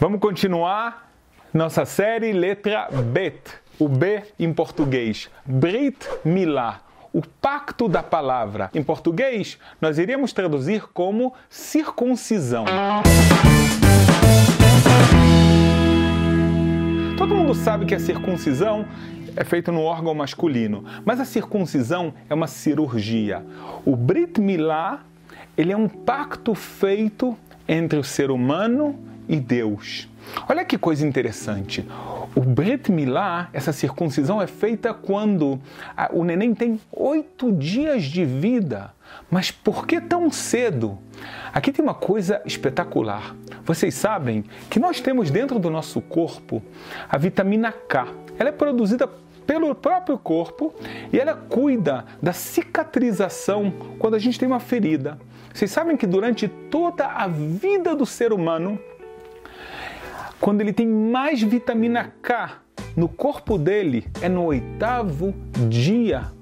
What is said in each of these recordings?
Vamos continuar nossa série letra Bet, o B em português. Brit Milá, o pacto da palavra. Em português, nós iríamos traduzir como circuncisão. Todo mundo sabe que a circuncisão é feita no órgão masculino, mas a circuncisão é uma cirurgia. O Brit Milá, ele é um pacto feito entre o ser humano e Deus. Olha que coisa interessante. O Brit Milá, essa circuncisão é feita quando o neném tem oito dias de vida. Mas por que tão cedo? Aqui tem uma coisa espetacular. Vocês sabem que nós temos dentro do nosso corpo a vitamina K. Ela é produzida pelo próprio corpo e ela cuida da cicatrização quando a gente tem uma ferida. Vocês sabem que durante toda a vida do ser humano, quando ele tem mais vitamina K no corpo dele, é no oitavo dia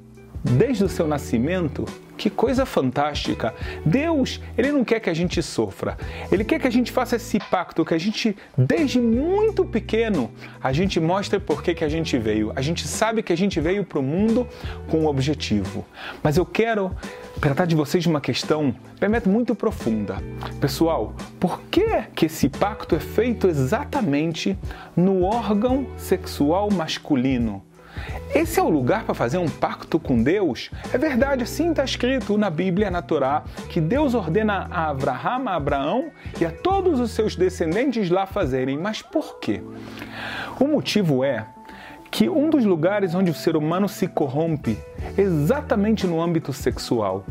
desde o seu nascimento. Que coisa fantástica! Deus, ele não quer que a gente sofra. Ele quer que a gente faça esse pacto, que a gente, desde muito pequeno, a gente mostre por que, que a gente veio. A gente sabe que a gente veio para o mundo com um objetivo. Mas eu quero tratar de vocês uma questão, permite muito profunda. Pessoal, por que, que esse pacto é feito exatamente no órgão sexual masculino? Esse é o lugar para fazer um pacto com Deus? É verdade, assim está escrito na Bíblia, na Torá, que Deus ordena a Abraão, a Abraão e a todos os seus descendentes lá fazerem. Mas por quê? O motivo é que um dos lugares onde o ser humano se corrompe exatamente no âmbito sexual.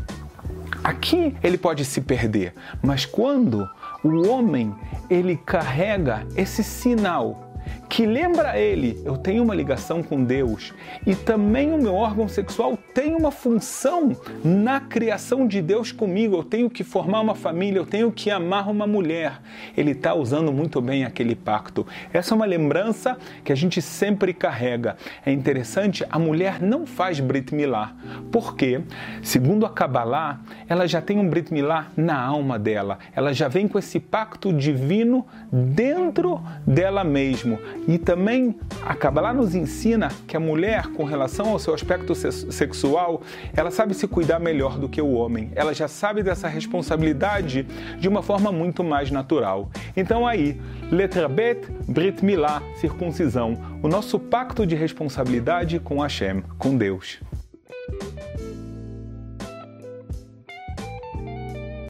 Aqui ele pode se perder, mas quando o homem ele carrega esse sinal que lembra ele, eu tenho uma ligação com Deus e também o meu órgão sexual tem uma função na criação de Deus comigo. Eu tenho que formar uma família, eu tenho que amar uma mulher. Ele está usando muito bem aquele pacto. Essa é uma lembrança que a gente sempre carrega. É interessante, a mulher não faz Brit Milá, porque, segundo a Kabbalah, ela já tem um Brit Milá na alma dela. Ela já vem com esse pacto divino dentro dela mesmo. E também a Kabbalah nos ensina que a mulher, com relação ao seu aspecto sexual, ela sabe se cuidar melhor do que o homem. Ela já sabe dessa responsabilidade de uma forma muito mais natural. Então aí, letra Bet, Brit Milá, circuncisão, o nosso pacto de responsabilidade com Hashem, com Deus.